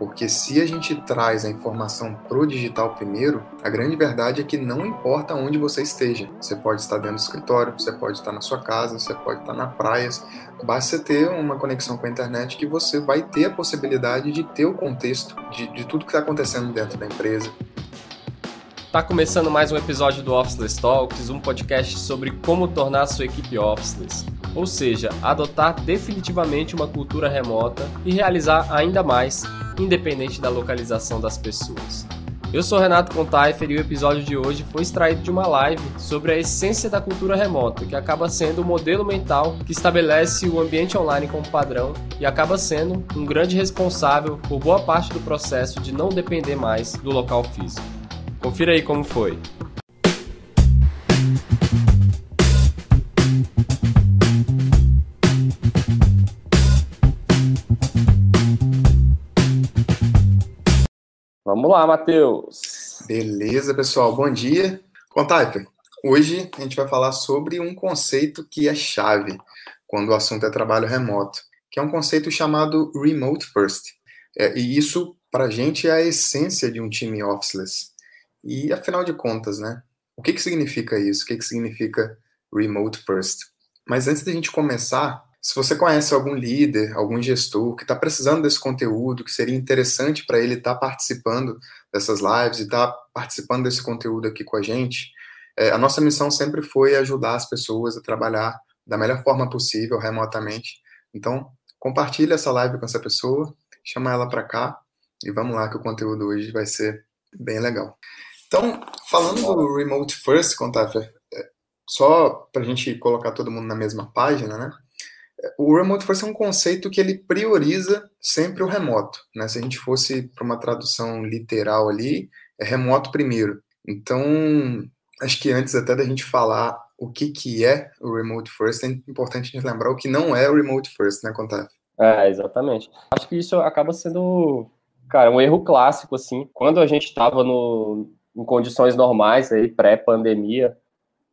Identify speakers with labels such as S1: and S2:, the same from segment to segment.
S1: Porque se a gente traz a informação pro digital primeiro, a grande verdade é que não importa onde você esteja. Você pode estar dentro do escritório, você pode estar na sua casa, você pode estar na praia. Basta ter uma conexão com a internet que você vai ter a possibilidade de ter o contexto de, de tudo que está acontecendo dentro da empresa,
S2: Tá começando mais um episódio do Officeless Talks, um podcast sobre como tornar a sua equipe officeless, ou seja, adotar definitivamente uma cultura remota e realizar ainda mais, independente da localização das pessoas. Eu sou Renato Contaifer e o episódio de hoje foi extraído de uma live sobre a essência da cultura remota, que acaba sendo o modelo mental que estabelece o ambiente online como padrão e acaba sendo um grande responsável por boa parte do processo de não depender mais do local físico. Confira aí como foi. Vamos lá, Matheus.
S1: Beleza, pessoal. Bom dia. Contaiper, hoje a gente vai falar sobre um conceito que é chave quando o assunto é trabalho remoto, que é um conceito chamado Remote First. É, e isso, para a gente, é a essência de um time officeless. E afinal de contas, né? O que, que significa isso? O que, que significa remote first? Mas antes da gente começar, se você conhece algum líder, algum gestor que está precisando desse conteúdo, que seria interessante para ele estar tá participando dessas lives e estar tá participando desse conteúdo aqui com a gente, é, a nossa missão sempre foi ajudar as pessoas a trabalhar da melhor forma possível remotamente. Então, compartilhe essa live com essa pessoa, chama ela para cá e vamos lá que o conteúdo hoje vai ser bem legal. Então, falando do Remote First, Contafia, é, só para a gente colocar todo mundo na mesma página, né? O Remote First é um conceito que ele prioriza sempre o remoto, né? Se a gente fosse para uma tradução literal ali, é remoto primeiro. Então, acho que antes até da gente falar o que, que é o Remote First, é importante a gente lembrar o que não é o Remote First, né, Contafia?
S2: É, exatamente. Acho que isso acaba sendo, cara, um erro clássico, assim. Quando a gente estava em condições normais, aí pré-pandemia,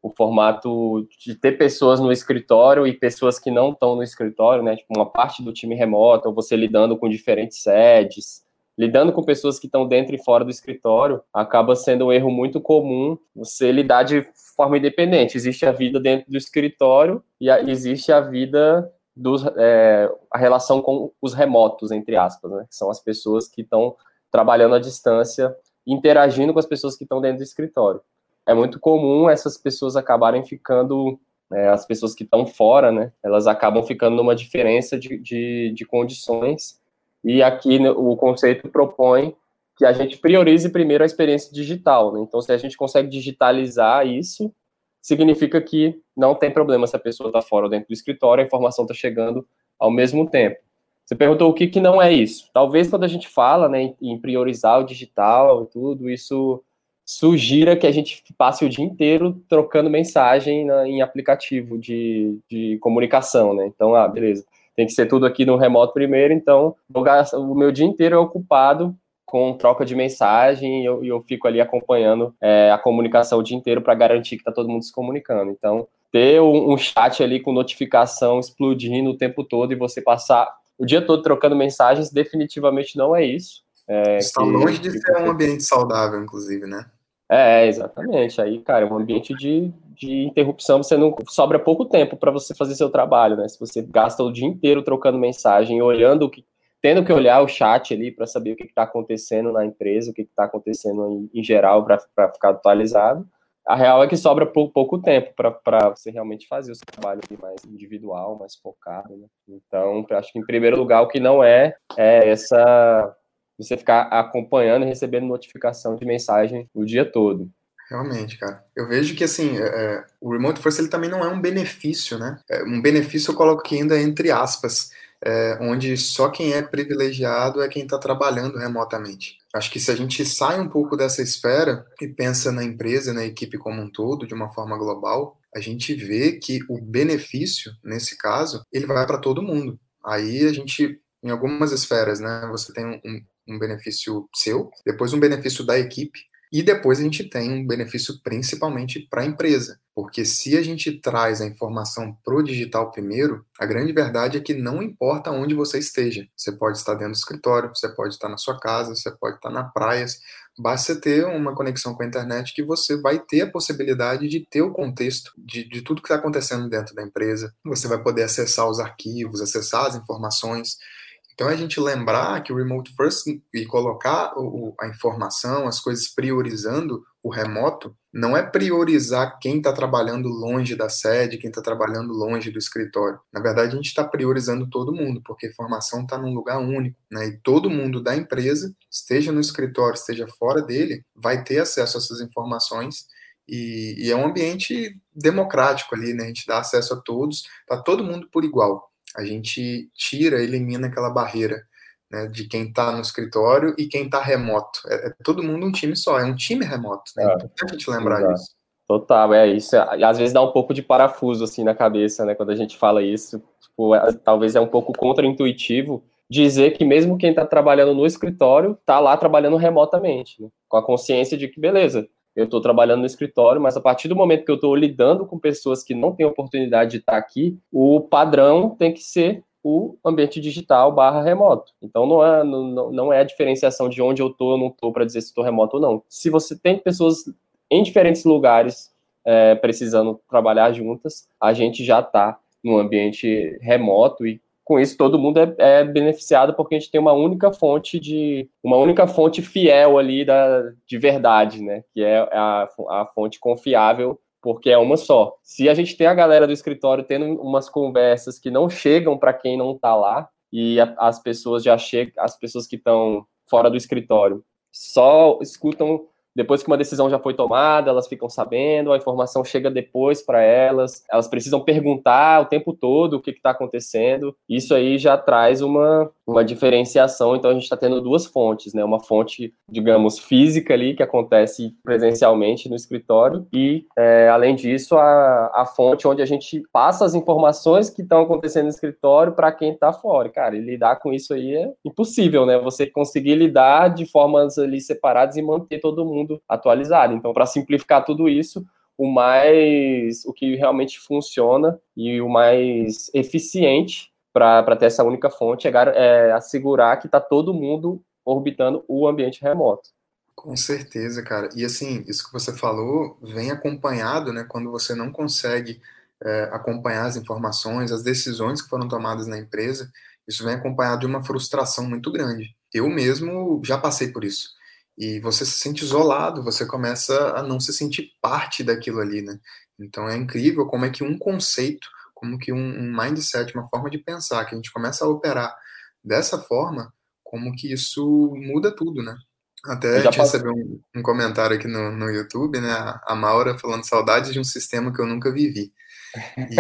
S2: o formato de ter pessoas no escritório e pessoas que não estão no escritório, né? Tipo, uma parte do time remoto, ou você lidando com diferentes sedes, lidando com pessoas que estão dentro e fora do escritório, acaba sendo um erro muito comum você lidar de forma independente. Existe a vida dentro do escritório e a, existe a vida dos, é, a relação com os remotos, entre aspas, né? Que são as pessoas que estão trabalhando à distância interagindo com as pessoas que estão dentro do escritório. É muito comum essas pessoas acabarem ficando, é, as pessoas que estão fora, né, elas acabam ficando numa diferença de, de, de condições, e aqui né, o conceito propõe que a gente priorize primeiro a experiência digital. Né? Então, se a gente consegue digitalizar isso, significa que não tem problema se a pessoa está fora ou dentro do escritório, a informação está chegando ao mesmo tempo. Você perguntou o que, que não é isso. Talvez quando a gente fala né, em priorizar o digital e tudo, isso sugira que a gente passe o dia inteiro trocando mensagem na, em aplicativo de, de comunicação, né? Então, ah, beleza, tem que ser tudo aqui no remoto primeiro, então o meu dia inteiro é ocupado com troca de mensagem e eu, eu fico ali acompanhando é, a comunicação o dia inteiro para garantir que está todo mundo se comunicando. Então, ter um, um, chat ali com notificação explodindo o tempo todo e você passar o dia todo trocando mensagens, definitivamente não é isso. É,
S1: Está que, longe de ser um ambiente saudável, inclusive, né?
S2: É, exatamente. Aí, cara, é um ambiente de, de interrupção, você não sobra pouco tempo para você fazer seu trabalho, né? Se você gasta o dia inteiro trocando mensagem, olhando o que, tendo que olhar o chat ali para saber o que está acontecendo na empresa, o que está acontecendo em, em geral para ficar atualizado, a real é que sobra pouco, pouco tempo para você realmente fazer o seu trabalho mais individual, mais focado. Né? Então, acho que em primeiro lugar, o que não é é essa você ficar acompanhando e recebendo notificação de mensagem o dia todo.
S1: Realmente, cara. Eu vejo que, assim, é, é o Remote First ele também não é um benefício, né? É, um benefício eu coloco aqui ainda entre aspas, é, onde só quem é privilegiado é quem está trabalhando remotamente. Acho que se a gente sai um pouco dessa esfera e pensa na empresa, na equipe como um todo, de uma forma global, a gente vê que o benefício, nesse caso, ele vai para todo mundo. Aí a gente, em algumas esferas, né, você tem um, um benefício seu, depois um benefício da equipe, E depois a gente tem um benefício principalmente para a empresa, porque se a gente traz a informação pro digital primeiro, a grande verdade é que não importa onde você esteja. Você pode estar dentro do escritório, você pode estar na sua casa, você pode estar na praia, basta ter uma conexão com a internet que você vai ter a possibilidade de ter o contexto de, de tudo que está acontecendo dentro da empresa. Você vai poder acessar os arquivos, acessar as informações. Então, a gente lembrar que o Remote First e colocar o, a informação, as coisas priorizando o remoto, não é priorizar quem está trabalhando longe da sede, quem está trabalhando longe do escritório. Na verdade, a gente está priorizando todo mundo, porque a informação está num lugar único, né? E todo mundo da empresa, esteja no escritório, esteja fora dele, vai ter acesso a essas informações e, e, é um ambiente democrático ali, né? A gente dá acesso a todos, tá todo mundo por igual a gente tira, elimina aquela barreira né, de quem está no escritório e quem está remoto. É, é, todo mundo um time só, é um time remoto. Né? É importante a gente lembrar exato. disso.
S2: Total, é isso. Às vezes dá um pouco de parafuso assim na cabeça, né? Quando a gente fala isso, tipo, é, talvez é um pouco contraintuitivo dizer que mesmo quem está trabalhando no escritório está lá trabalhando remotamente, né? com a consciência de que beleza, eu estou trabalhando no escritório, mas a partir do momento que eu estou lidando com pessoas que não têm oportunidade de estar aqui, o padrão tem que ser o ambiente digital barra remoto. Então não é, não, não é a diferenciação de onde eu estou ou não estou para dizer se estou remoto ou não. Se você tem pessoas em diferentes lugares é, precisando trabalhar juntas, a gente já está no ambiente remoto e com isso todo mundo é, é, beneficiado porque a gente tem uma única fonte de uma única fonte fiel ali da, de verdade, né? Que é a, a fonte confiável porque é uma só. Se a gente tem a galera do escritório tendo umas conversas que não chegam para quem não está lá e a, as pessoas já chegam, as pessoas que estão fora do escritório só escutam depois que uma decisão já foi tomada, elas ficam sabendo, a informação chega depois para elas, elas precisam perguntar o tempo todo o que está acontecendo. Isso aí já traz uma, uma diferenciação. Então a gente está tendo duas fontes, né? Uma fonte, digamos, física ali, que acontece presencialmente no escritório, e é, além disso, a, a fonte onde a gente passa as informações que estão acontecendo no escritório para quem está fora. Cara, e lidar com isso aí é impossível, né? Você conseguir lidar de formas ali separadas e manter todo mundo atualizado. Então, para simplificar tudo isso, o mais o que realmente funciona e o mais eficiente para ter essa única fonte é, é assegurar que está todo mundo orbitando o ambiente remoto.
S1: Com certeza, cara. E assim, isso que você falou vem acompanhado, né? Quando você não consegue é, acompanhar as informações, as decisões que foram tomadas na empresa, isso vem acompanhado de uma frustração muito grande. Eu mesmo já passei por isso e você se sente isolado, você começa a não se sentir parte daquilo ali, né? Então é incrível como é que um conceito, como que um, um mindset, uma forma de pensar, que a gente começa a operar dessa forma, como que isso muda tudo, né? Até a gente recebeu um, um, comentário aqui no, no YouTube, né? A Maura falando saudades de um sistema que eu nunca vivi. E,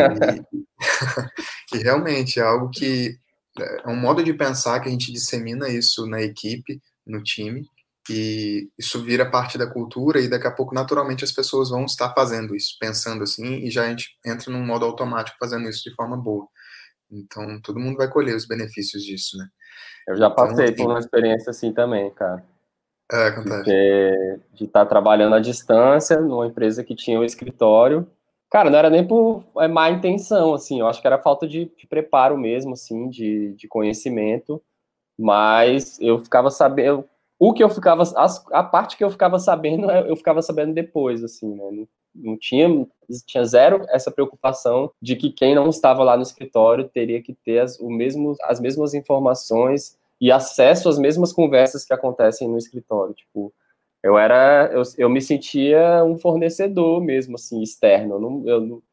S1: e realmente é algo que é um modo de pensar que a gente dissemina isso na equipe, no time, e isso vira parte da cultura e daqui a pouco naturalmente as pessoas vão estar fazendo isso, pensando assim e já a gente entra num modo automático fazendo isso de forma boa. Então todo mundo vai colher os benefícios disso, né?
S2: Eu já passei então, por uma experiência assim também, cara.
S1: É, acontece.
S2: De estar tá trabalhando à distância numa empresa que tinha o um escritório. Cara, não era nem por é, má intenção, assim, eu acho que era falta de, de preparo mesmo, assim, de, de conhecimento, mas eu ficava sabendo, o que eu ficava, as, a parte que eu ficava sabendo, eu ficava sabendo depois, assim, né? Não, não tinha, tinha zero essa preocupação de que quem não estava lá no escritório teria que ter as, o mesmo, as mesmas informações e acesso às mesmas conversas que acontecem no escritório. Tipo, eu era, eu, eu me sentia um fornecedor mesmo, assim, externo. Eu não, eu, não,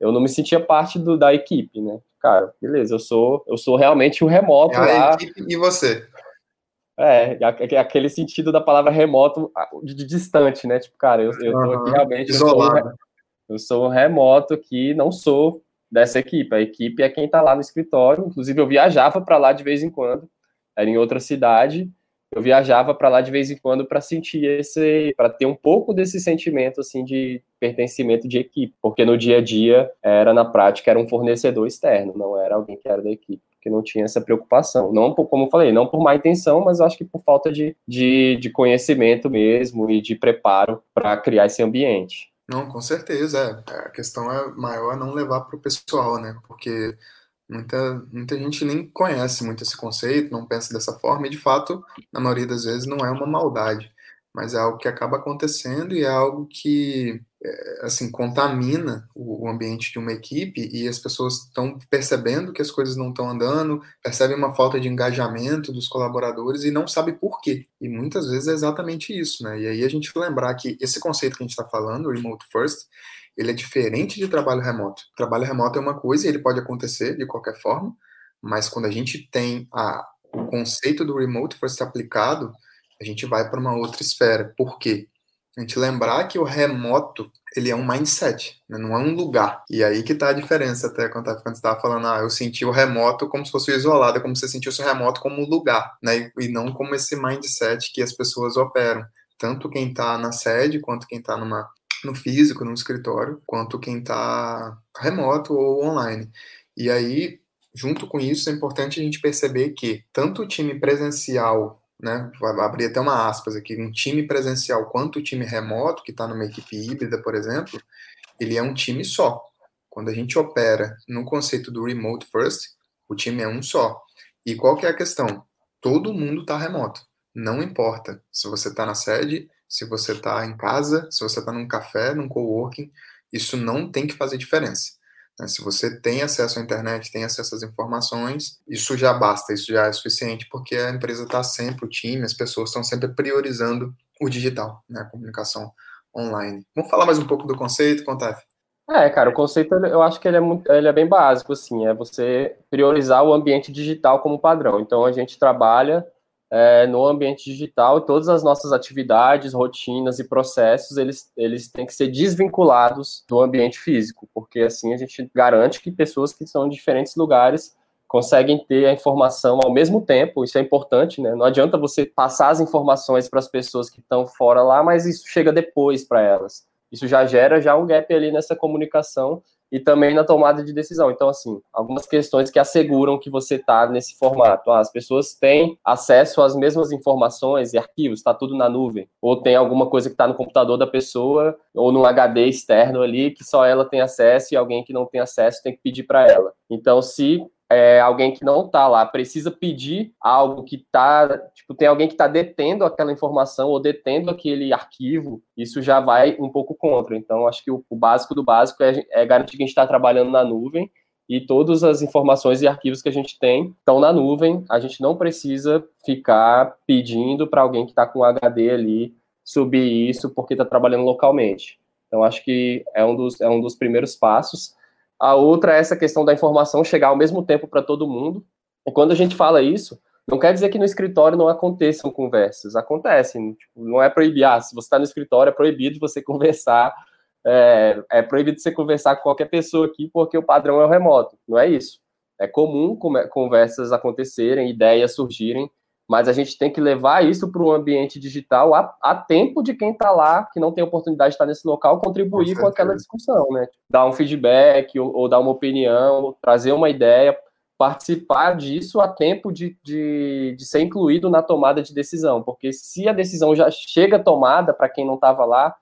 S2: eu não me sentia parte do, da equipe, né? Cara, beleza, eu sou, eu sou realmente o remoto
S1: é lá. Equipe e você?
S2: É, aquele sentido da palavra remoto de, distante, né? Tipo, cara, eu, eu tô aqui realmente.
S1: Isolado.
S2: Eu sou, eu sou remoto que não sou dessa equipe. A equipe é quem tá lá no escritório. Inclusive, eu viajava para lá de vez em quando. Era em outra cidade. Eu viajava para lá de vez em quando para sentir esse, para ter um pouco desse sentimento assim de pertencimento de equipe, porque no dia a dia era na prática era um fornecedor externo, não era alguém que era da equipe porque não tinha essa preocupação. Não, por, como eu falei, não por má intenção, mas acho que por falta de, de, de conhecimento mesmo e de preparo para criar esse ambiente.
S1: Não, com certeza. É. A questão é maior não levar para o pessoal, né? Porque muita, muita gente nem conhece muito esse conceito, não pensa dessa forma, e de fato, na maioria das vezes, não é uma maldade mas é algo que acaba acontecendo e é algo que assim contamina o ambiente de uma equipe e as pessoas estão percebendo que as coisas não estão andando, percebem uma falta de engajamento dos colaboradores e não sabe por quê. E muitas vezes é exatamente isso, né? E aí a gente lembrar que esse conceito que a gente está falando, remote first, ele é diferente de trabalho remoto. Trabalho remoto é uma coisa e ele pode acontecer de qualquer forma, mas quando a gente tem a, o conceito do remote first aplicado, a gente vai para uma outra esfera. Por quê? A gente lembrar que o remoto, ele é um mindset, né? não é um lugar. E aí que está a diferença, até quando você estava falando, ah, eu senti o remoto como se fosse isolado, como se você sentisse o remoto como um lugar, né? E não como esse mindset que as pessoas operam. Tanto quem está na sede, quanto quem está numa no físico, no escritório, quanto quem está remoto ou online. E aí, junto com isso, é importante a gente perceber que tanto o time presencial né? Vou abrir até uma aspas aqui, um time presencial quanto o time remoto, que está numa equipe híbrida, por exemplo, ele é um time só. Quando a gente opera no conceito do remote first, o time é um só. E qual que é a questão? Todo mundo está remoto. Não importa se você está na sede, se você está em casa, se você está num café, num coworking, isso não tem que fazer diferença. Né? Se você tem acesso à internet, tem acesso às informações, isso já basta, isso já é suficiente, porque a empresa está sempre, o time, as pessoas estão sempre priorizando o digital, né? a comunicação online. Vamos falar mais um pouco do conceito, Contaf?
S2: É, cara, o conceito eu acho que ele é, muito, ele é bem básico, assim, é você priorizar o ambiente digital como padrão. Então a gente trabalha é, no ambiente digital, todas as nossas atividades, rotinas e processos, eles, eles têm que ser desvinculados do ambiente físico, porque assim a gente garante que pessoas que são de diferentes lugares conseguem ter a informação ao mesmo tempo, isso é importante, né? Não adianta você passar as informações para as pessoas que estão fora lá, mas isso chega depois para elas. Isso já gera já um gap ali nessa comunicação e também na tomada de decisão. Então, assim, algumas questões que asseguram que você está nesse formato. Ah, as pessoas têm acesso às mesmas informações e arquivos, está tudo na nuvem. Ou tem alguma coisa que está no computador da pessoa, ou no HD externo ali, que só ela tem acesso e alguém que não tem acesso tem que pedir para ela. Então, se é, alguém que não está lá precisa pedir algo que está, tipo, tem alguém que está detendo aquela informação ou detendo aquele arquivo, isso já vai um pouco contra. Então, acho que o, o básico do básico é, é garantir que a gente está trabalhando na nuvem e todas as informações e arquivos que a gente tem estão na nuvem. A gente não precisa ficar pedindo para alguém que está com HD ali subir isso porque está trabalhando localmente. Então, acho que é um dos, é um dos primeiros passos. A outra é essa questão da informação chegar ao mesmo tempo para todo mundo. E quando a gente fala isso, não quer dizer que no escritório não aconteçam conversas. Acontecem. Tipo, não é proibir. Ah, se você está no escritório, é proibido você conversar. É, é proibido você conversar com qualquer pessoa aqui porque o padrão é o remoto. Não é isso. É comum conversas acontecerem, ideias surgirem mas a gente tem que levar isso para o ambiente digital a, a, tempo de quem está lá, que não tem oportunidade de estar nesse local, contribuir com, com aquela discussão, né? Dar um feedback ou, ou, dar uma opinião, trazer uma ideia, participar disso a tempo de, de, de ser incluído na tomada de decisão, porque se a decisão já chega tomada para quem não estava lá,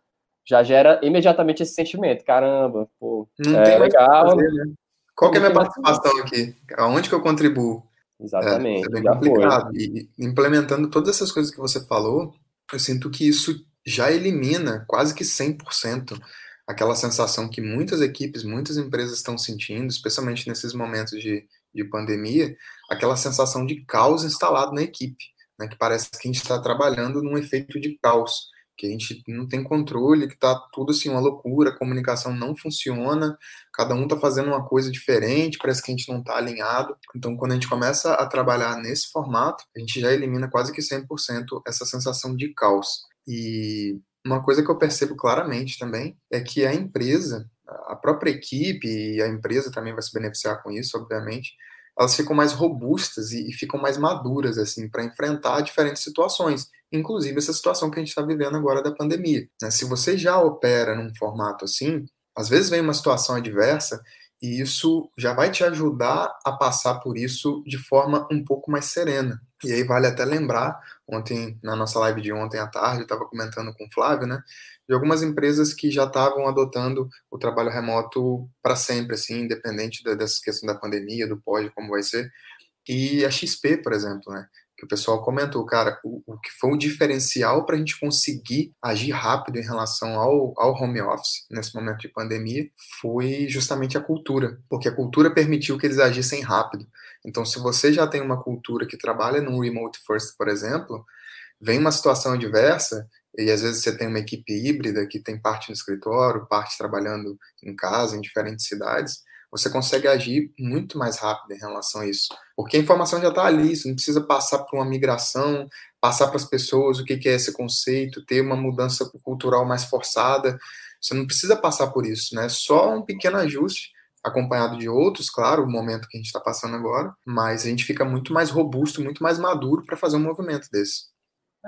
S2: já gera imediatamente esse sentimento, caramba, pô,
S1: não é legal. Fazer, né? Qual é a minha participação aqui? Aonde que eu contribuo?
S2: Exatamente. É, é
S1: bem complicado. E implementando todas essas coisas que você falou, eu sinto que isso já elimina quase que 100% aquela sensação que muitas equipes, muitas empresas estão sentindo, especialmente nesses momentos de, de pandemia, aquela sensação de caos instalado na equipe, né, que parece que a gente está trabalhando num efeito de caos que a gente não tem controle, que tá tudo assim uma loucura, a comunicação não funciona, cada um tá fazendo uma coisa diferente, parece que a gente não tá alinhado. Então, quando a gente começa a trabalhar nesse formato, a gente já elimina quase que 100% essa sensação de caos. E uma coisa que eu percebo claramente também é que a empresa, a própria equipe e a empresa também vai se beneficiar com isso, obviamente, elas ficam mais robustas e, e ficam mais maduras assim para enfrentar diferentes situações inclusive essa situação que a gente está vivendo agora da pandemia. Né? Se você já opera num formato assim, às vezes vem uma situação adversa E isso já vai te ajudar a passar por isso de forma um pouco mais serena. E aí vale até lembrar, ontem, na nossa live de ontem à tarde, eu estava comentando com o Flávio, né? De algumas empresas que já estavam adotando o trabalho remoto para sempre, assim, independente dessa questão da pandemia, do pós, como vai ser. E a XP, por exemplo, né? Que o pessoal comentou, cara, o, o que foi o diferencial para a gente conseguir agir rápido em relação ao, ao home office nesse momento de pandemia foi justamente a cultura, porque a cultura permitiu que eles agissem rápido. Então, se você já tem uma cultura que trabalha no remote first, por exemplo, vem uma situação adversa e às vezes você tem uma equipe híbrida que tem parte no escritório, parte trabalhando em casa, em diferentes cidades, você consegue agir muito mais rápido em relação a isso. Porque a informação já está ali, você não precisa passar por uma migração, passar para as pessoas o que, que é esse conceito, ter uma mudança cultural mais forçada. Você não precisa passar por isso, né? Só um pequeno ajuste, acompanhado de outros, claro, o momento que a gente está passando agora, mas a gente fica muito mais robusto, muito mais maduro para fazer um movimento desse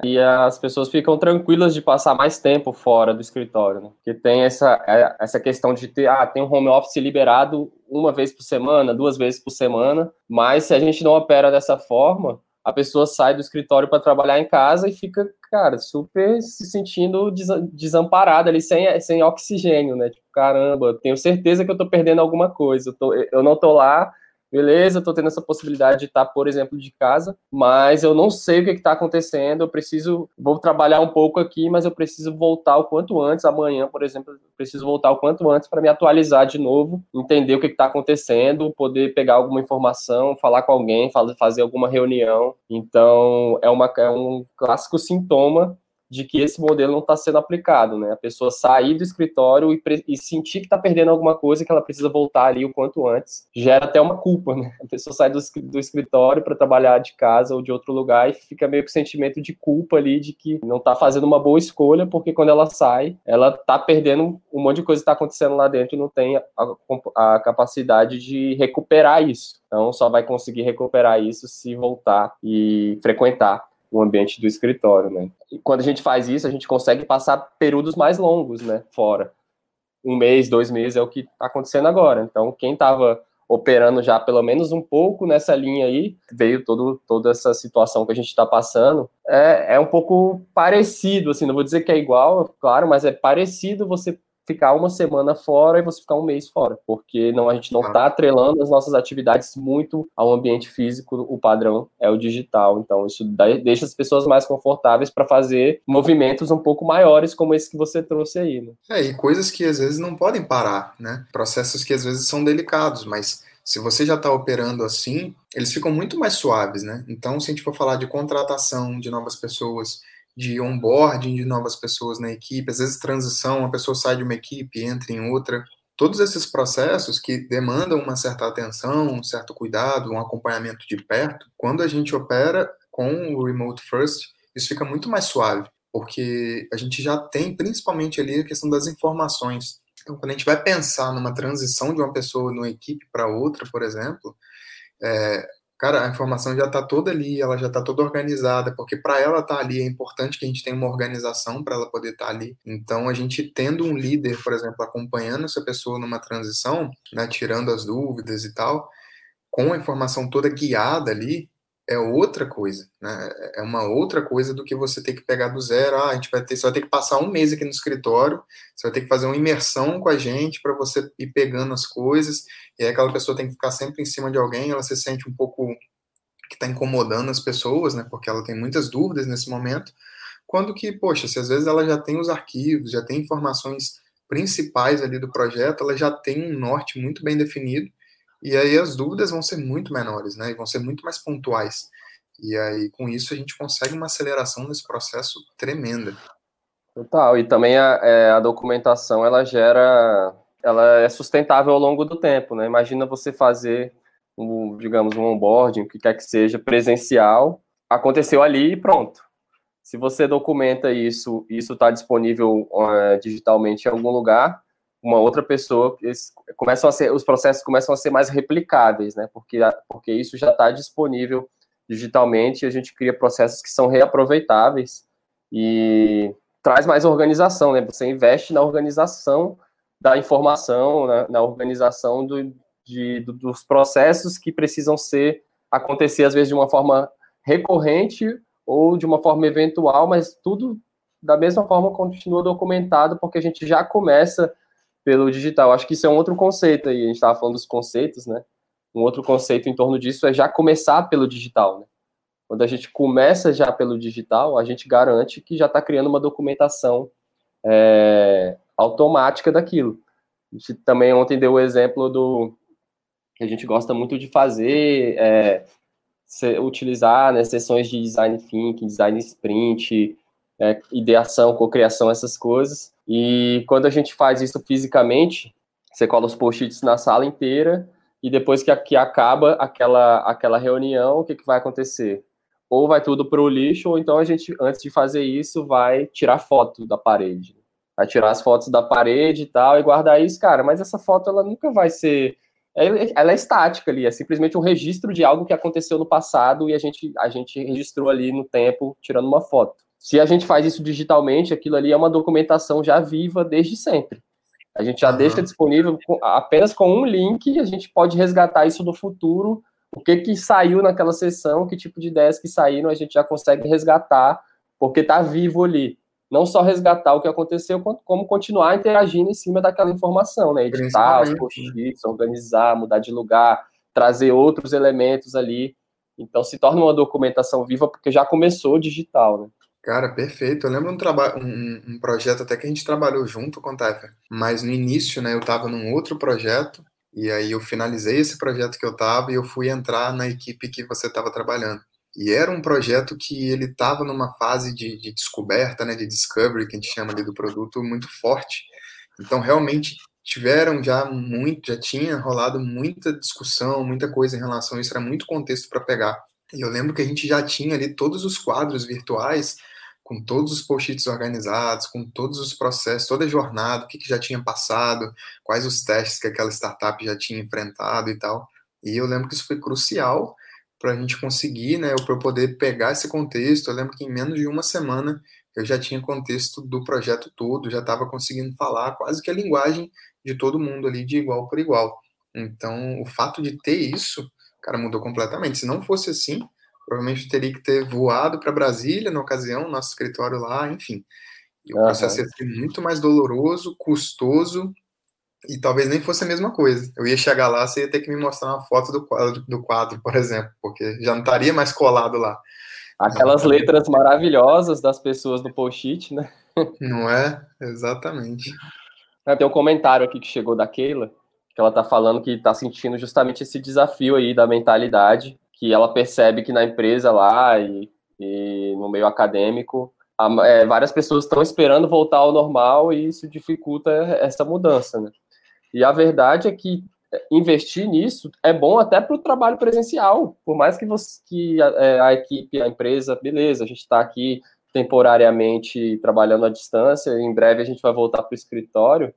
S2: e as pessoas ficam tranquilas de passar mais tempo fora do escritório, né? Porque tem essa, é, essa questão de ter, ah, tem um home office liberado uma vez por semana, duas vezes por semana, mas se a gente não opera dessa forma, a pessoa sai do escritório para trabalhar em casa e fica, cara, super se sentindo desamparada ali, sem, sem oxigênio, né? Tipo, caramba, tenho certeza que eu tô perdendo alguma coisa, eu, tô, eu não tô lá beleza, estou tendo essa possibilidade de estar, por exemplo, de casa, mas eu não sei o que está acontecendo, eu preciso, vou trabalhar um pouco aqui, mas eu preciso voltar o quanto antes, amanhã, por exemplo, preciso voltar o quanto antes para me atualizar de novo, entender o que está acontecendo, poder pegar alguma informação, falar com alguém, fazer alguma reunião. Então, é, uma, é um clássico sintoma de que esse modelo não está sendo aplicado, né? A pessoa sair do escritório e, e sentir que está perdendo alguma coisa que ela precisa voltar ali o quanto antes, gera até uma culpa, né? A pessoa sai do, do escritório para trabalhar de casa ou de outro lugar e fica meio com sentimento de culpa ali de que não está fazendo uma boa escolha, porque quando ela sai, ela está perdendo um monte de coisa que está acontecendo lá dentro e não tem a, a capacidade de recuperar isso. Então, só vai conseguir recuperar isso se voltar e frequentar o ambiente do escritório, né? E quando a gente faz isso, a gente consegue passar períodos mais longos, né? Fora. Um mês, dois meses é o que está acontecendo agora. Então, quem estava operando já pelo menos um pouco nessa linha aí, veio todo, toda essa situação que a gente está passando, é, é um pouco parecido, assim, não vou dizer que é igual, claro, mas é parecido você ficar uma semana fora e você ficar um mês fora, porque não a gente não está atrelando as nossas atividades muito ao ambiente físico, o padrão é o digital, então isso deixa as pessoas mais confortáveis para fazer movimentos um pouco maiores como esse que você trouxe aí. Né?
S1: É, e coisas que às vezes não podem parar, né? Processos que às vezes são delicados, mas se você já está operando assim, eles ficam muito mais suaves, né? Então, se a gente for falar de contratação de novas pessoas, de onboarding de novas pessoas na equipe, às vezes transição, uma pessoa sai de uma equipe, entra em outra. Todos esses processos que demandam uma certa atenção, um certo cuidado, um acompanhamento de perto, quando a gente opera com o Remote First, isso fica muito mais suave, porque a gente já tem principalmente ali a questão das informações. Então, quando a gente vai pensar numa transição de uma pessoa numa equipe para outra, por exemplo, é, cara, a informação já está toda ali, ela já está toda organizada, porque para ela estar tá ali é importante que a gente tenha uma organização para ela poder estar tá ali. Então, a gente tendo um líder, por exemplo, acompanhando essa pessoa numa transição, né, tirando as dúvidas e tal, com a informação toda guiada ali, é outra coisa, né? É uma outra coisa do que você ter que pegar do zero. Ah, a gente vai ter, você vai ter que passar um mês aqui no escritório, você vai ter que fazer uma imersão com a gente para você ir pegando as coisas. E aí aquela pessoa tem que ficar sempre em cima de alguém, ela se sente um pouco que está incomodando as pessoas, né? Porque ela tem muitas dúvidas nesse momento. Quando que, poxa, se às vezes ela já tem os arquivos, já tem informações principais ali do projeto, ela já tem um norte muito bem definido e aí as dúvidas vão ser muito menores, né? E vão ser muito mais pontuais. E aí, com isso, a gente consegue uma aceleração nesse processo tremenda.
S2: Total. E também a, é, a documentação, ela gera... Ela é sustentável ao longo do tempo, né? Imagina você fazer, um, digamos, um onboarding, o que quer que seja, presencial, aconteceu ali e pronto. Se você documenta isso, isso está disponível uh, digitalmente em algum lugar, uma outra pessoa, começam a ser, os processos começam a ser mais replicáveis, né? Porque, porque isso já está disponível digitalmente e a gente cria processos que são reaproveitáveis e traz mais organização, né? Você investe na organização da informação, na, na organização do, de, dos processos que precisam ser acontecer às vezes de uma forma recorrente ou de uma forma eventual, mas tudo da mesma forma continua documentado porque a gente já começa pelo digital. Acho que isso é um outro conceito aí, a gente estava falando dos conceitos, né? Um outro conceito em torno disso é já começar pelo digital, né? Quando a gente começa já pelo digital, a gente garante que já está criando uma documentação é, automática daquilo. A gente também ontem deu o exemplo do que a gente gosta muito de fazer, é, se, utilizar né, sessões de design thinking, design sprint, é, ideação, cocriação, essas coisas. E quando a gente faz isso fisicamente, você cola os post-its na sala inteira e depois que, que acaba aquela, aquela reunião, o que, que vai acontecer? Ou vai tudo para o lixo, ou então a gente, antes de fazer isso, vai tirar foto da parede a tirar as fotos da parede e tal, e guardar isso, cara, mas essa foto ela nunca vai ser. Ela é estática ali, é simplesmente um registro de algo que aconteceu no passado e a gente, a gente registrou ali no tempo, tirando uma foto. Se a gente faz isso digitalmente, aquilo ali é uma documentação já viva desde sempre. A gente já uhum. deixa disponível apenas com um link, a gente pode resgatar isso no futuro, o que que saiu naquela sessão, que tipo de ideias que saíram, a gente já consegue resgatar, porque está vivo ali não só resgatar o que aconteceu, como continuar interagindo em cima daquela informação, né? Editar os post-its, organizar, mudar de lugar, trazer outros elementos ali. Então se torna uma documentação viva porque já começou digital, né?
S1: Cara, perfeito. Eu lembro um, um, um projeto até que a gente trabalhou junto com o Teffer, mas no início, né, eu estava num outro projeto e aí eu finalizei esse projeto que eu estava e eu fui entrar na equipe que você estava trabalhando. E era um projeto que ele estava numa fase de, de, descoberta, né, de discovery, que a gente chama ali do produto, muito forte. Então, realmente, tiveram já muito, já tinha rolado muita discussão, muita coisa em relação a isso, era muito contexto para pegar. E eu lembro que a gente já tinha ali todos os quadros virtuais, com todos os post-its organizados, com todos os processos, toda a jornada, o que, que já tinha passado, quais os testes que aquela startup já tinha enfrentado e tal. E eu lembro que isso foi crucial para a gente conseguir, né, para eu poder pegar esse contexto. Eu lembro que em menos de uma semana eu já tinha contexto do projeto todo, já estava conseguindo falar quase que a linguagem de todo mundo ali de igual por igual. Então, o fato de ter isso, cara, mudou completamente. Se não fosse assim, provavelmente teria que ter voado para Brasília na ocasião, nosso escritório lá, enfim. E o processo ia ser muito mais doloroso, custoso e talvez nem fosse a mesma coisa. Eu ia chegar lá, você ia ter que me mostrar uma foto do quadro, do quadro por exemplo, porque já não estaria mais colado lá.
S2: Aquelas não, letras maravilhosas das pessoas do post-it, né?
S1: Não é? Exatamente.
S2: Tem um comentário aqui que chegou da Keila, que ela está falando que está sentindo justamente esse desafio aí da mentalidade, que ela percebe que na empresa lá e, e no meio acadêmico, a, é, várias pessoas estão esperando voltar ao normal e isso dificulta essa mudança, né? E a verdade é que investir nisso é bom até para o trabalho presencial. Por mais que, você, que a, é, a equipe, a empresa, beleza, a gente está aqui temporariamente trabalhando à distância, em breve a gente vai voltar para o escritório.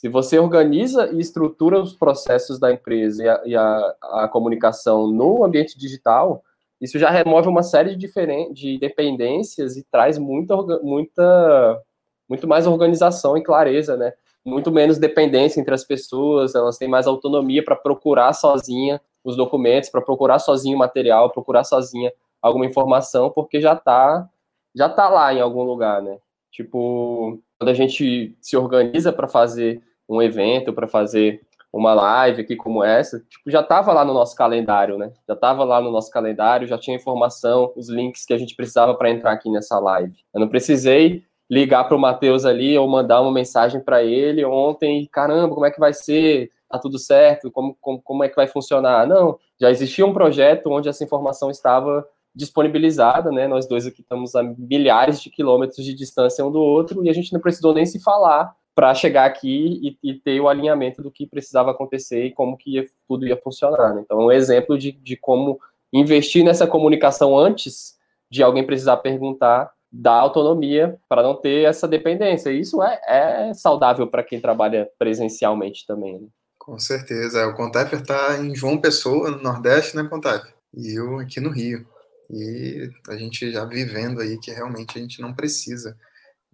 S2: Se você organiza e estrutura os processos da empresa e a, e a, a comunicação no ambiente digital, isso já remove uma série de, de dependências e traz muita, muita, muito mais organização e clareza, né? muito menos dependência entre as pessoas, elas têm mais autonomia para procurar sozinha os documentos, para procurar sozinho o material, procurar sozinha alguma informação, porque já está já tá lá em algum lugar, né? Tipo, quando a gente se organiza para fazer um evento, para fazer uma live aqui como essa, tipo, já estava lá no nosso calendário, né? Já estava lá no nosso calendário, já tinha informação, os links que a gente precisava para entrar aqui nessa live. Eu não precisei ligar para o Matheus ali ou mandar uma mensagem para ele ontem, caramba, como é que vai ser? Tá tudo certo? Como, como, como é que vai funcionar? Não, já existia um projeto onde essa informação estava disponibilizada, né? Nós dois aqui estamos a milhares de quilômetros de distância um do outro e a gente não precisou nem se falar para chegar aqui e, e, ter o alinhamento do que precisava acontecer e como que ia, tudo ia funcionar. Né? Então, um exemplo de, de como investir nessa comunicação antes de alguém precisar perguntar dá autonomia para não ter essa dependência. Isso é, é saudável para quem trabalha presencialmente também. Né?
S1: Com certeza. O Contaifer está em João Pessoa, no Nordeste, né, Contaifer? E eu aqui no Rio. E a gente já vivendo aí que realmente a gente não precisa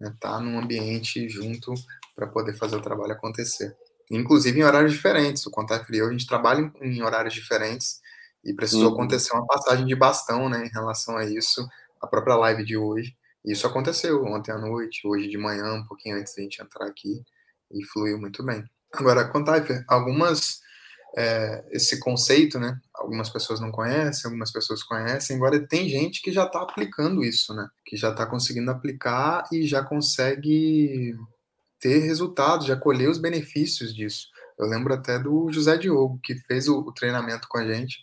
S1: estar né, tá num ambiente junto para poder fazer o trabalho acontecer. inclusive em horários diferentes. O Contact e eu, a gente trabalha em horários diferentes e precisou uhum. acontecer uma passagem de bastão, né, em relação a isso, a própria live de hoje. Isso aconteceu ontem à noite, hoje de manhã, um pouquinho antes da gente entrar aqui, e fluiu muito bem. Agora, Contaifer, algumas é, esse conceito, né? Algumas pessoas não conhecem, algumas pessoas conhecem. Agora tem gente que já está aplicando isso, né? Que já está conseguindo aplicar e já consegue ter resultados, já colher os benefícios disso. Eu lembro até do José Diogo, que fez o, o treinamento com a gente,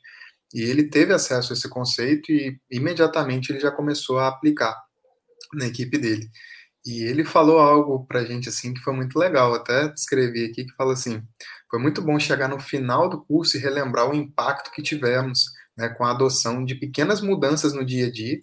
S1: e ele teve acesso a esse conceito e imediatamente ele já começou a aplicar na equipe dele. E ele falou algo para a gente assim que foi muito legal, até escrevi aqui que fala assim: foi muito bom chegar no final do curso e relembrar o impacto que tivemos né, com a adoção de pequenas mudanças no dia a dia,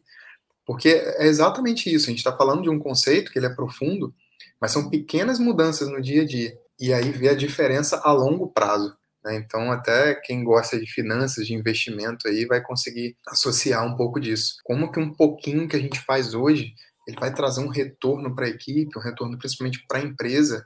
S1: porque é exatamente isso. A gente está falando de um conceito que ele é profundo, mas são pequenas mudanças no dia a dia e aí vê a diferença a longo prazo. Né? Então, até quem gosta de finanças, de investimento aí, vai conseguir associar um pouco disso. Como que um pouquinho que a gente faz hoje ele vai trazer um retorno para a equipe, um retorno principalmente para a empresa.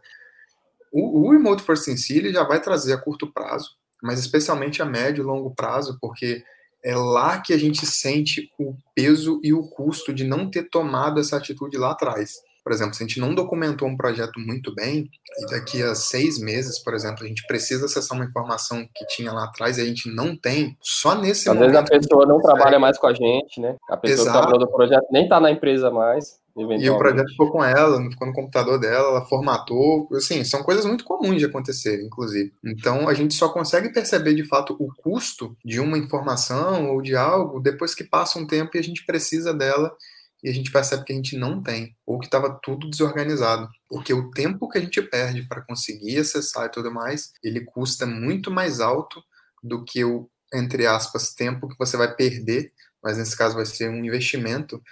S1: O, o Remote First em já vai trazer a curto prazo, mas especialmente a médio e longo prazo, porque é lá que a gente sente o peso e o custo de não ter tomado essa atitude lá atrás. Por exemplo, se a gente não documentou um projeto muito bem, e daqui a seis meses, por exemplo, a gente precisa acessar uma informação que tinha lá atrás e a gente não tem, só nesse
S2: Às
S1: momento.
S2: Às vezes a pessoa não trabalha mais com a gente, né? A pessoa Exato. que trabalhou do projeto nem está na empresa mais.
S1: E o projeto ficou com ela, não ficou no computador dela, ela formatou. Assim, são coisas muito comuns de acontecer, inclusive. Então, a gente só consegue perceber de fato o custo de uma informação ou de algo depois que passa um tempo e a gente precisa dela e a gente percebe que a gente não tem, ou que estava tudo desorganizado. Porque o tempo que a gente perde para conseguir acessar e tudo mais, ele custa muito mais alto do que o, entre aspas, tempo que você vai perder, mas nesse caso vai ser um investimento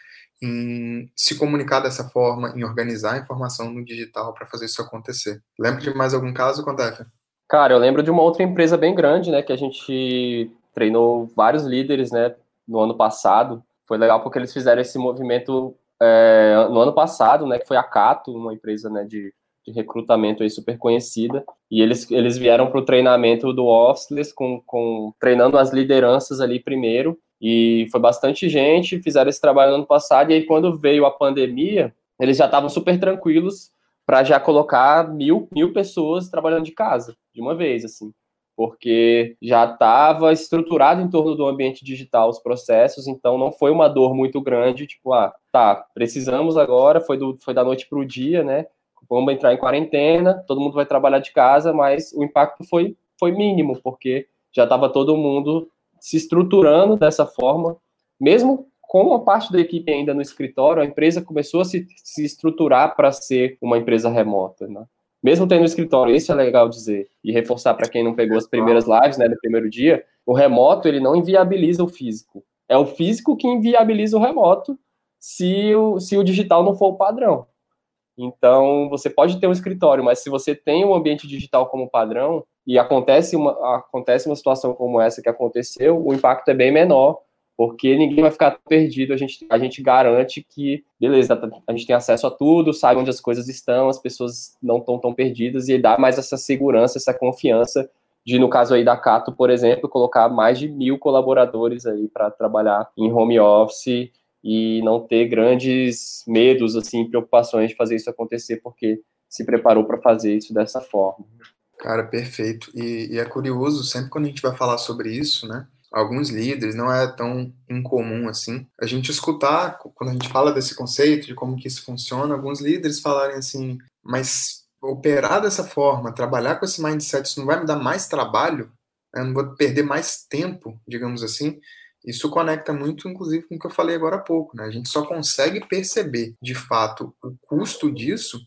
S1: em se comunicar dessa forma, em organizar a informação no digital para fazer isso acontecer. Lembra de mais algum caso, Conteca?
S2: Cara, eu lembro de uma outra empresa bem grande, né, que a gente treinou vários líderes, né, no ano passado, foi legal porque eles fizeram esse movimento é, no ano passado, né, que foi a Cato, uma empresa né, de, de recrutamento aí super conhecida, e eles, eles vieram para o treinamento do Officeless, com, com, treinando as lideranças ali primeiro, e foi bastante gente, fizeram esse trabalho no ano passado, e aí quando veio a pandemia, eles já estavam super tranquilos para já colocar mil, mil pessoas trabalhando de casa, de uma vez, assim porque já estava estruturado em torno do ambiente digital os processos, então não foi uma dor muito grande, tipo, ah, tá, precisamos agora, foi, do, foi da noite para o dia, né? Vamos entrar em quarentena, todo mundo vai trabalhar de casa, mas o impacto foi, foi mínimo, porque já estava todo mundo se estruturando dessa forma, mesmo com uma parte da equipe ainda no escritório, a empresa começou a se, se estruturar para ser uma empresa remota, né? Mesmo tendo um escritório, isso é legal dizer, e reforçar para quem não pegou as primeiras lives, né, do primeiro dia, o remoto, ele não inviabiliza o físico. É o físico que inviabiliza o remoto se o, se o digital não for o padrão. Então, você pode ter um escritório, mas se você tem um ambiente digital como padrão e acontece uma, acontece uma situação como essa que aconteceu, o impacto é bem menor porque ninguém vai ficar perdido. A gente, a gente garante que, beleza, a gente tem acesso a tudo, sabe onde as coisas estão, as pessoas não estão tão perdidas e dá mais essa segurança, essa confiança de, no caso aí da Cato, por exemplo, colocar mais de mil colaboradores aí para trabalhar em home office e não ter grandes medos, assim, preocupações de fazer isso acontecer, porque se preparou para fazer isso dessa forma.
S1: Cara, perfeito. E, e é curioso, sempre quando a gente vai falar sobre isso, né? Alguns líderes, não é tão incomum assim. A gente escutar, quando a gente fala desse conceito, de como que isso funciona, alguns líderes falarem assim, mas operar dessa forma, trabalhar com esse mindset, isso não vai me dar mais trabalho? Eu não vou perder mais tempo, digamos assim? Isso conecta muito, inclusive, com o que eu falei agora há pouco. Né? A gente só consegue perceber, de fato, o custo disso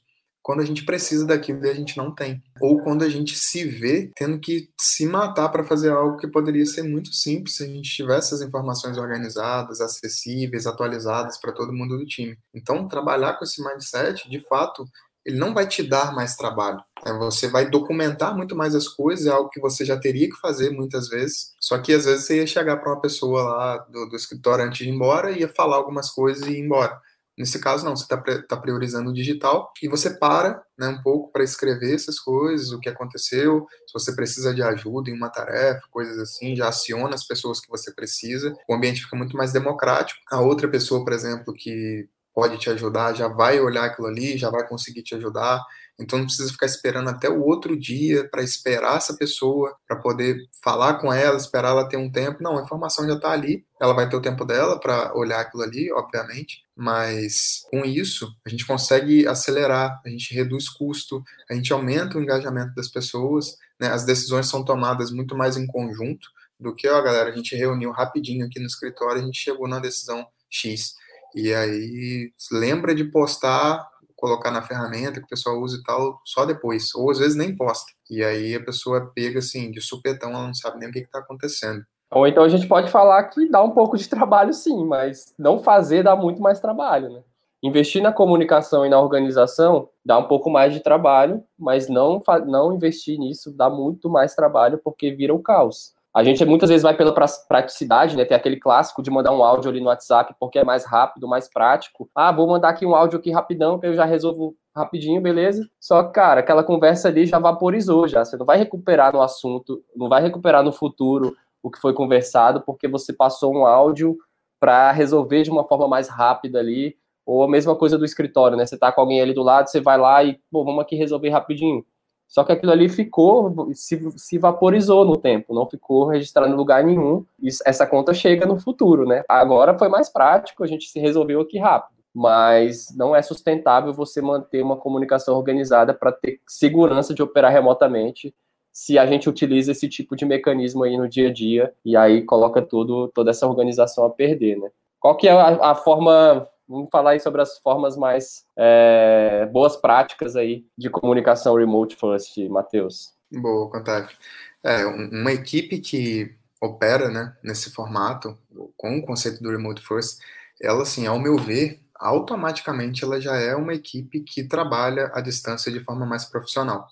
S1: quando a gente precisa daquilo e a gente não tem. Ou quando a gente se vê tendo que se matar para fazer algo que poderia ser muito simples se a gente tivesse as informações organizadas, acessíveis, atualizadas para todo mundo do time. Então, trabalhar com esse mindset, de fato, ele não vai te dar mais trabalho. Né? Você vai documentar muito mais as coisas, é algo que você já teria que fazer muitas vezes. Só que às vezes você ia chegar para uma pessoa lá do, do escritório antes de ir embora, ia falar algumas coisas e ir embora Nesse caso, não, você está tá priorizando o digital e você para né, um pouco para escrever essas coisas, o que aconteceu, se você precisa de ajuda em uma tarefa, coisas assim, já aciona as pessoas que você precisa, o ambiente fica muito mais democrático. A outra pessoa, por exemplo, que pode te ajudar, já vai olhar aquilo ali, já vai conseguir te ajudar. Então não precisa ficar esperando até o outro dia para esperar essa pessoa, para poder falar com ela, esperar ela ter um tempo. Não, a informação já está ali, ela vai ter o tempo dela para olhar aquilo ali, obviamente, mas com isso a gente consegue acelerar, a gente reduz custo, a gente aumenta o engajamento das pessoas, né? as decisões são tomadas muito mais em conjunto do que, ó, galera, a gente reuniu rapidinho aqui no escritório e a gente chegou na decisão X. E aí lembra de postar, colocar na ferramenta que o pessoal usa e tal, só depois. Ou às vezes nem posta. E aí a pessoa pega assim, de supetão, ela não sabe nem o que está acontecendo.
S2: Ou então a gente pode falar que dá um pouco de trabalho sim, mas não fazer dá muito mais trabalho, né? Investir na comunicação e na organização dá um pouco mais de trabalho, mas não, não investir nisso dá muito mais trabalho porque vira o caos. A gente muitas vezes vai pela praticidade, né? Tem aquele clássico de mandar um áudio ali no WhatsApp porque é mais rápido, mais prático. Ah, vou mandar aqui um áudio aqui rapidão que eu já resolvo rapidinho, beleza? Só que, cara, aquela conversa ali já vaporizou já. Você não vai recuperar no assunto, não vai recuperar no futuro o que foi conversado porque você passou um áudio para resolver de uma forma mais rápida ali. Ou a mesma coisa do escritório, né? Você tá com alguém ali do lado, você vai lá e, pô, vamos aqui resolver rapidinho só que aquilo ali ficou, se, se vaporizou no tempo, não ficou registrado em lugar nenhum. Isso, essa conta chega no futuro, né? Agora foi mais prático, a gente se resolveu aqui rápido. Mas não é sustentável você manter uma comunicação organizada para ter segurança de operar remotamente se a gente utiliza esse tipo de mecanismo aí no dia a dia e aí coloca tudo, toda essa organização a perder, né? Qual que é a, a forma Vamos falar aí sobre as formas mais é, boas práticas aí de comunicação remote first, Matheus.
S1: Boa, Contato. É, uma equipe que opera né, nesse formato, com o conceito do remote first, ela, assim, ao meu ver, automaticamente ela já é uma equipe que trabalha à distância de forma mais profissional.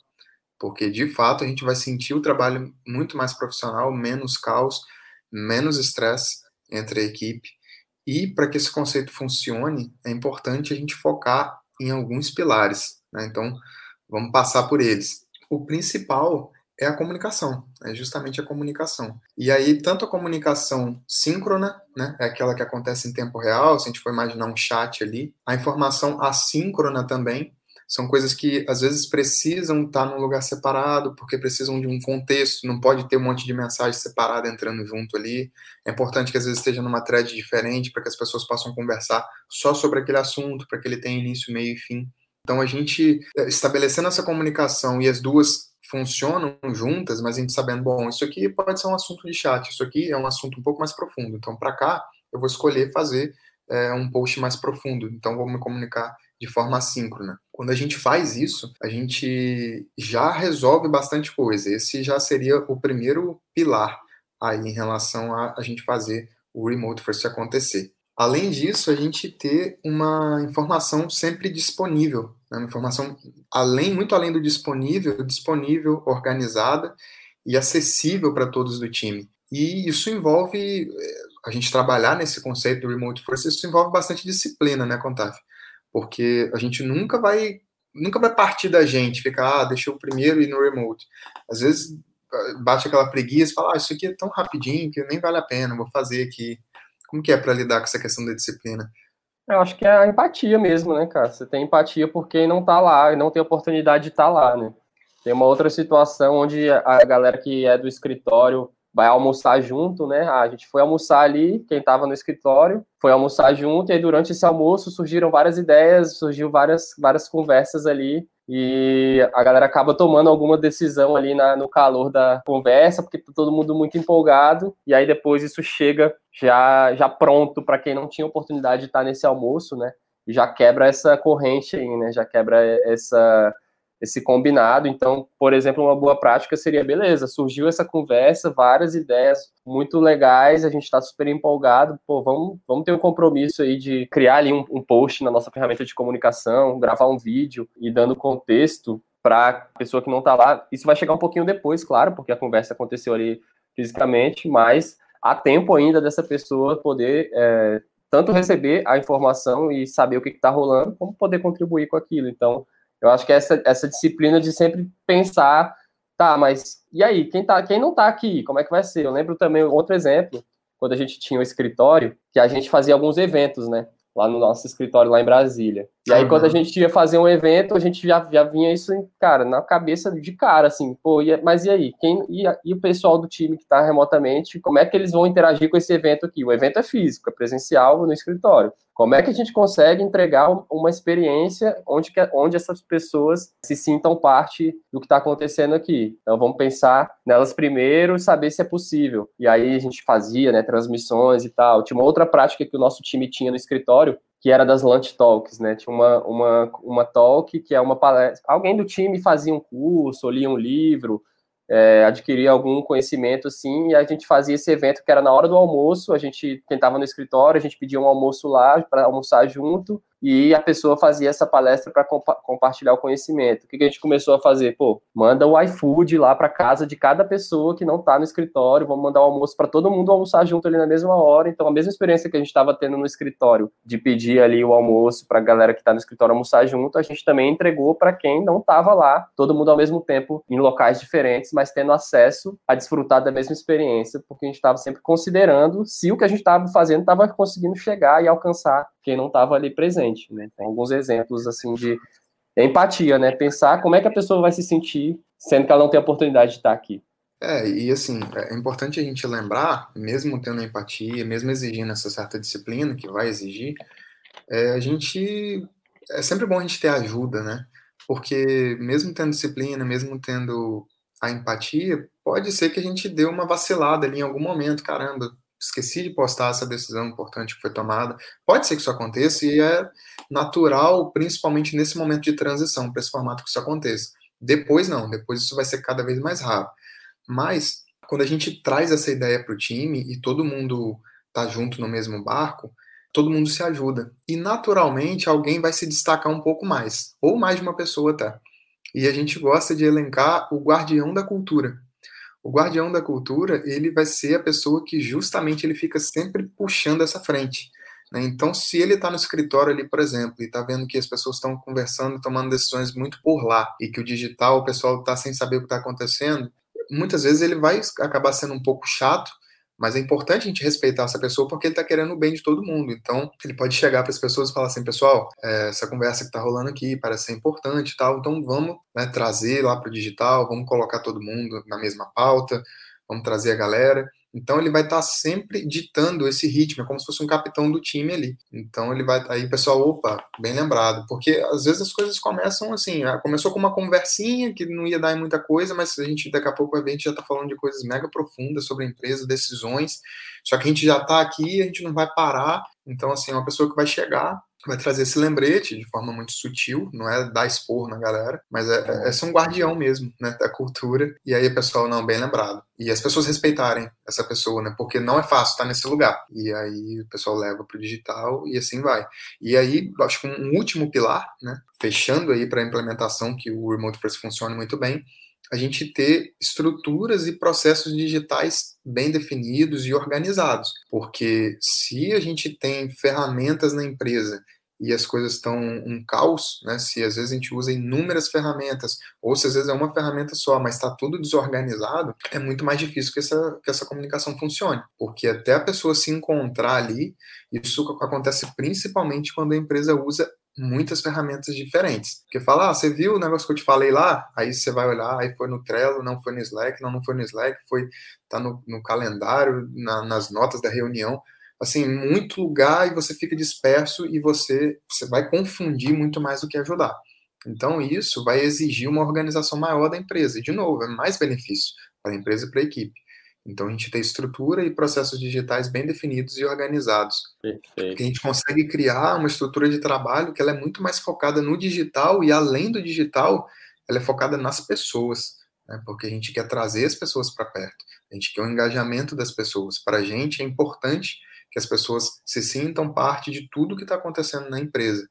S1: Porque, de fato, a gente vai sentir o trabalho muito mais profissional, menos caos, menos estresse entre a equipe e para que esse conceito funcione, é importante a gente focar em alguns pilares. Né? Então, vamos passar por eles. O principal é a comunicação, é justamente a comunicação. E aí, tanto a comunicação síncrona, né, é aquela que acontece em tempo real, se a gente for imaginar um chat ali, a informação assíncrona também, são coisas que às vezes precisam estar num lugar separado, porque precisam de um contexto, não pode ter um monte de mensagem separada entrando junto ali. É importante que às vezes esteja numa thread diferente para que as pessoas possam conversar só sobre aquele assunto, para que ele tenha início, meio e fim. Então a gente eh, estabelecendo essa comunicação e as duas funcionam juntas, mas a gente sabendo, bom, isso aqui pode ser um assunto de chat, isso aqui é um assunto um pouco mais profundo. Então para cá eu vou escolher fazer é, um post mais profundo. Então vou me comunicar de forma assíncrona. Quando a gente faz isso, a gente já resolve bastante coisa. Esse já seria o primeiro pilar aí em relação a a gente fazer o remote first acontecer. Além disso, a gente ter uma informação sempre disponível, né? uma informação além, muito além do disponível, disponível, organizada e acessível para todos do time. E isso envolve eh, a gente trabalhar nesse conceito do remote first, isso envolve bastante disciplina, né, Contaf? Porque a gente nunca vai nunca vai partir da gente, ficar, ah, deixa eu primeiro ir no remote. Às vezes bate aquela preguiça e fala, ah, isso aqui é tão rapidinho que nem vale a pena, vou fazer aqui. Como que é para lidar com essa questão da disciplina?
S2: Eu acho que é a empatia mesmo, né, cara? Você tem empatia por quem não tá lá e não tem oportunidade de estar tá lá, né? Tem uma outra situação onde a galera que é do escritório vai almoçar junto, né? A gente foi almoçar ali, quem estava no escritório foi almoçar junto, e aí durante esse almoço surgiram várias ideias, surgiu várias, várias conversas ali, e a galera acaba tomando alguma decisão ali na, no calor da conversa, porque tá todo mundo muito empolgado, e aí depois isso chega já, já pronto para quem não tinha oportunidade de estar nesse almoço, né? Já quebra essa corrente aí, né? Já quebra essa esse combinado. Então, por exemplo, uma boa prática seria, beleza, surgiu essa conversa, várias ideias muito legais, a gente está super empolgado, pô, vamos, vamos ter um compromisso aí de criar ali um, um post na nossa ferramenta de comunicação, gravar um vídeo e dando contexto para a pessoa que não está lá. Isso vai chegar um pouquinho depois, claro, porque a conversa aconteceu ali fisicamente, mas há tempo ainda dessa pessoa poder é, tanto receber a informação e saber o que está rolando, como poder contribuir com aquilo. Então, eu acho que essa, essa disciplina de sempre pensar, tá, mas e aí, quem, tá, quem não está aqui, como é que vai ser? Eu lembro também outro exemplo, quando a gente tinha um escritório, que a gente fazia alguns eventos, né? Lá no nosso escritório, lá em Brasília. E aí, uhum. quando a gente ia fazer um evento, a gente já, já vinha isso, cara, na cabeça de cara, assim, pô, e, mas e aí? Quem, e, e o pessoal do time que está remotamente, como é que eles vão interagir com esse evento aqui? O evento é físico, é presencial no escritório. Como é que a gente consegue entregar uma experiência onde, que, onde essas pessoas se sintam parte do que está acontecendo aqui? Então, vamos pensar nelas primeiro, saber se é possível. E aí a gente fazia, né, transmissões e tal. Tinha uma outra prática que o nosso time tinha no escritório, que era das lunch talks, né? Tinha uma, uma, uma talk que é uma palestra. Alguém do time fazia um curso, lia um livro, é, adquiria algum conhecimento, assim, e a gente fazia esse evento que era na hora do almoço, a gente tentava no escritório, a gente pedia um almoço lá para almoçar junto, e a pessoa fazia essa palestra para compa compartilhar o conhecimento. O que, que, a gente começou a fazer? Pô, manda o iFood lá para casa de cada pessoa que não está no escritório, vamos mandar o almoço para todo mundo almoçar junto ali na mesma hora. Então, a mesma experiência que a gente estava tendo no escritório de pedir ali o almoço para a galera que está no escritório almoçar junto, a gente também entregou para quem não estava lá, todo mundo ao mesmo tempo em locais diferentes, mas tendo acesso a desfrutar da mesma experiência, porque a gente estava sempre considerando se o que a gente estava fazendo estava conseguindo chegar e alcançar quem não estava ali presente, né? Tem alguns exemplos, assim, de empatia, né? Pensar como é que a pessoa vai se sentir, sendo que ela não tem a oportunidade de estar aqui.
S1: É, e assim, é importante a gente lembrar, mesmo tendo empatia, mesmo exigindo essa certa disciplina que vai exigir, é, a gente. É sempre bom a gente ter ajuda, né? Porque mesmo tendo disciplina, mesmo tendo a empatia, pode ser que a gente dê uma vacilada ali em algum momento, caramba, esqueci de postar essa decisão importante que foi tomada. Pode ser que isso aconteça e é natural, principalmente nesse momento de transição, para esse formato que isso aconteça. Depois não, depois isso vai ser cada vez mais raro. Mas quando a gente traz essa ideia para o time e todo mundo tá junto no mesmo barco, todo mundo se ajuda. E naturalmente alguém vai se destacar um pouco mais, ou mais de uma pessoa até. E a gente gosta de elencar o guardião da cultura. O guardião da cultura, ele vai ser a pessoa que justamente ele fica sempre puxando essa frente. Né? Então, se ele está no escritório ali, por exemplo, e está vendo que as pessoas estão conversando, tomando decisões muito por lá, e que o digital, o pessoal está sem saber o que está acontecendo, muitas vezes ele vai acabar sendo um pouco chato, mas é importante a gente respeitar essa pessoa porque ele está querendo o bem de todo mundo. Então, ele pode chegar para as pessoas e falar assim: pessoal, é, essa conversa que está rolando aqui parece ser importante e tal, então vamos né, trazer lá para o digital, vamos colocar todo mundo na mesma pauta, vamos trazer a galera. Então ele vai estar tá sempre ditando esse ritmo, é como se fosse um capitão do time ali. Então ele vai aí pessoal, opa, bem lembrado, porque às vezes as coisas começam assim, ah, começou com uma conversinha que não ia dar em muita coisa, mas a gente daqui a pouco a gente já está falando de coisas mega profundas sobre a empresa, decisões. Só que a gente já está aqui, a gente não vai parar. Então assim, é uma pessoa que vai chegar vai trazer esse lembrete de forma muito sutil, não é dar expor na galera, mas é, é, ser um guardião mesmo, né, da cultura, e aí o pessoal, não, bem lembrado. E as pessoas respeitarem essa pessoa, né, porque não é fácil estar nesse lugar. E aí o pessoal leva para o digital e assim vai. E aí, acho que um último pilar, né, fechando aí para a implementação que o Remote First funcione muito bem, a gente ter estruturas e processos digitais bem definidos e organizados. Porque se a gente tem ferramentas na empresa e as coisas estão um caos, né? Se às vezes a gente usa inúmeras ferramentas, ou se às vezes é uma ferramenta só, mas está tudo desorganizado, é muito mais difícil que essa, que essa comunicação funcione. Porque até a pessoa se encontrar ali, isso acontece principalmente quando a empresa usa muitas ferramentas diferentes. Porque fala, ah, você viu o negócio que eu te falei lá? Aí você vai olhar, aí foi no Trello, não foi no Slack, não, não foi no Slack, foi tá no, no calendário, na, nas notas da reunião. Assim, muito lugar e você fica disperso e você, você vai confundir muito mais do que ajudar. Então, isso vai exigir uma organização maior da empresa. E, de novo, é mais benefício para a empresa e para a equipe. Então a gente tem estrutura e processos digitais bem definidos e organizados. Perfeito. A gente consegue criar uma estrutura de trabalho que ela é muito mais focada no digital e além do digital, ela é focada nas pessoas, né? porque a gente quer trazer as pessoas para perto, a gente quer o engajamento das pessoas. Para a gente é importante que as pessoas se sintam parte de tudo que está acontecendo na empresa.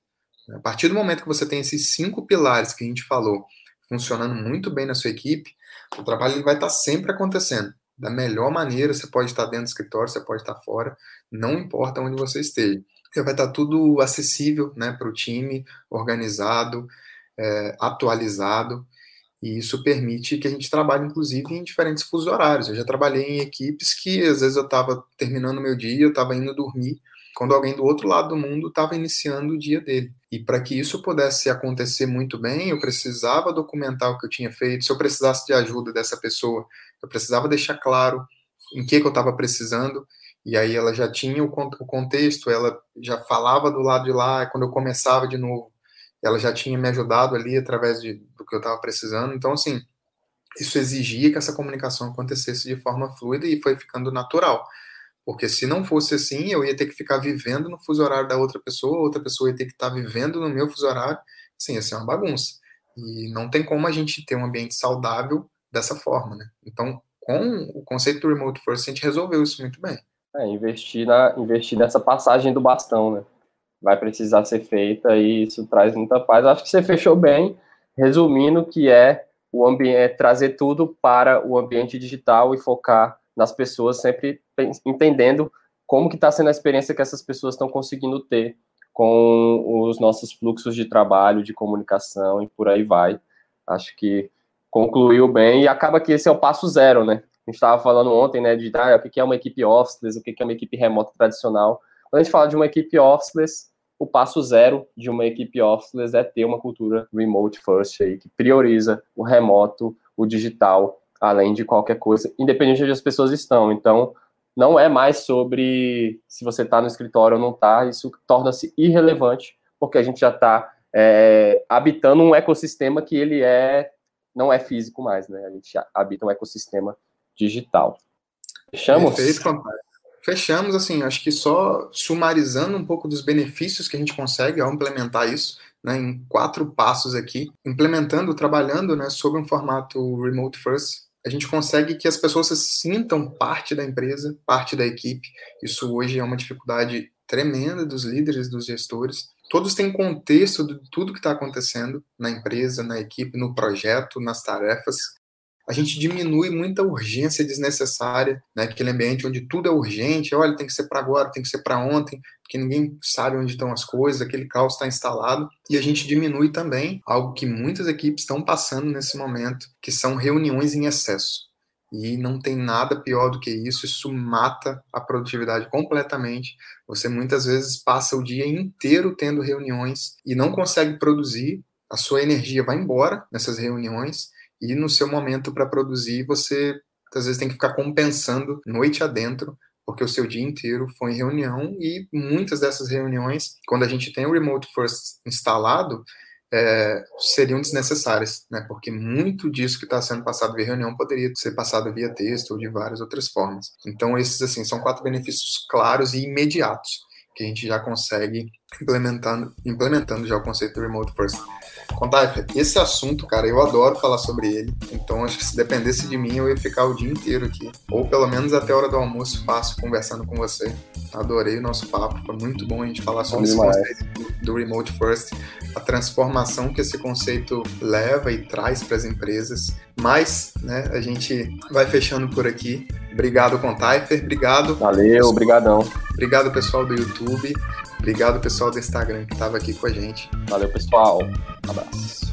S1: A partir do momento que você tem esses cinco pilares que a gente falou funcionando muito bem na sua equipe, o trabalho vai estar tá sempre acontecendo da melhor maneira. Você pode estar dentro do escritório, você pode estar fora, não importa onde você esteja. Vai estar tudo acessível né, para o time, organizado, é, atualizado, e isso permite que a gente trabalhe, inclusive, em diferentes fusos horários. Eu já trabalhei em equipes que, às vezes, eu estava terminando meu dia, eu estava indo dormir, quando alguém do outro lado do mundo estava iniciando o dia dele. E para que isso pudesse acontecer muito bem, eu precisava documentar o que eu tinha feito. Se eu precisasse de ajuda dessa pessoa, eu precisava deixar claro em que, que eu estava precisando. E aí ela já tinha o contexto, ela já falava do lado de lá. Quando eu começava de novo, ela já tinha me ajudado ali através de, do que eu estava precisando. Então, assim, isso exigia que essa comunicação acontecesse de forma fluida e foi ficando natural. Porque se não fosse assim, eu ia ter que ficar vivendo no fuso horário da outra pessoa, outra pessoa ia ter que estar tá vivendo no meu fuso horário. Sim, ia ser uma bagunça. E não tem como a gente ter um ambiente saudável dessa forma, né? Então, com o conceito do Remote First, a gente resolveu isso muito bem.
S2: É, investir, na, investir nessa passagem do bastão, né? Vai precisar ser feita e isso traz muita paz. Acho que você fechou bem, resumindo que é o ambiente, é trazer tudo para o ambiente digital e focar nas pessoas, sempre entendendo como que está sendo a experiência que essas pessoas estão conseguindo ter com os nossos fluxos de trabalho, de comunicação e por aí vai. Acho que concluiu bem e acaba que esse é o passo zero, né? A gente estava falando ontem, né, de ah, o que é uma equipe officeless, o que é uma equipe remota tradicional. Quando a gente fala de uma equipe officeless, o passo zero de uma equipe officeless é ter uma cultura remote first aí, que prioriza o remoto, o digital além de qualquer coisa, independente de onde as pessoas estão. Então, não é mais sobre se você está no escritório ou não está, isso torna-se irrelevante, porque a gente já está é, habitando um ecossistema que ele é não é físico mais, né? A gente habita um ecossistema digital.
S1: Fechamos? Perfeito, Fechamos, assim, acho que só sumarizando um pouco dos benefícios que a gente consegue ao implementar isso, né, em quatro passos aqui, implementando, trabalhando, né, sobre um formato remote first, a gente consegue que as pessoas se sintam parte da empresa, parte da equipe. Isso hoje é uma dificuldade tremenda dos líderes, dos gestores. Todos têm contexto de tudo que está acontecendo na empresa, na equipe, no projeto, nas tarefas a gente diminui muita urgência desnecessária, né? Ambiente onde tudo é urgente, olha, tem que ser para agora, tem que ser para ontem, porque ninguém sabe onde estão as coisas, aquele caos está instalado. E a gente diminui também algo que muitas equipes estão passando nesse momento, que são reuniões em excesso. E não tem nada pior do que isso, isso mata a produtividade completamente. Você muitas vezes passa o dia inteiro tendo reuniões e não consegue produzir, a sua energia vai embora nessas reuniões e no seu momento para produzir, você às vezes tem que ficar compensando noite adentro, porque o seu dia inteiro foi em reunião e muitas dessas reuniões, quando a gente tem o Remote First instalado, é, seriam desnecessárias, né? Porque muito disso que está sendo passado via reunião poderia ser passado via texto ou de várias outras formas. Então esses assim são quatro benefícios claros e imediatos que a gente já consegue implementando, implementando já o conceito do Remote First. Contaifer, esse assunto, cara, eu adoro falar sobre ele. Então, acho que se dependesse de mim, eu ia ficar o dia inteiro aqui. Ou pelo menos até a hora do almoço, fácil, conversando com você. Adorei o nosso papo, foi muito bom a gente falar sobre esse conceito do Remote First, a transformação que esse conceito leva e traz para as empresas. Mas, né, a gente vai fechando por aqui. Obrigado, Contaifer. Obrigado.
S2: Valeu, obrigadão.
S1: Obrigado, pessoal do YouTube. Obrigado, pessoal do Instagram que estava aqui com a gente.
S2: Valeu, pessoal. Um abraço.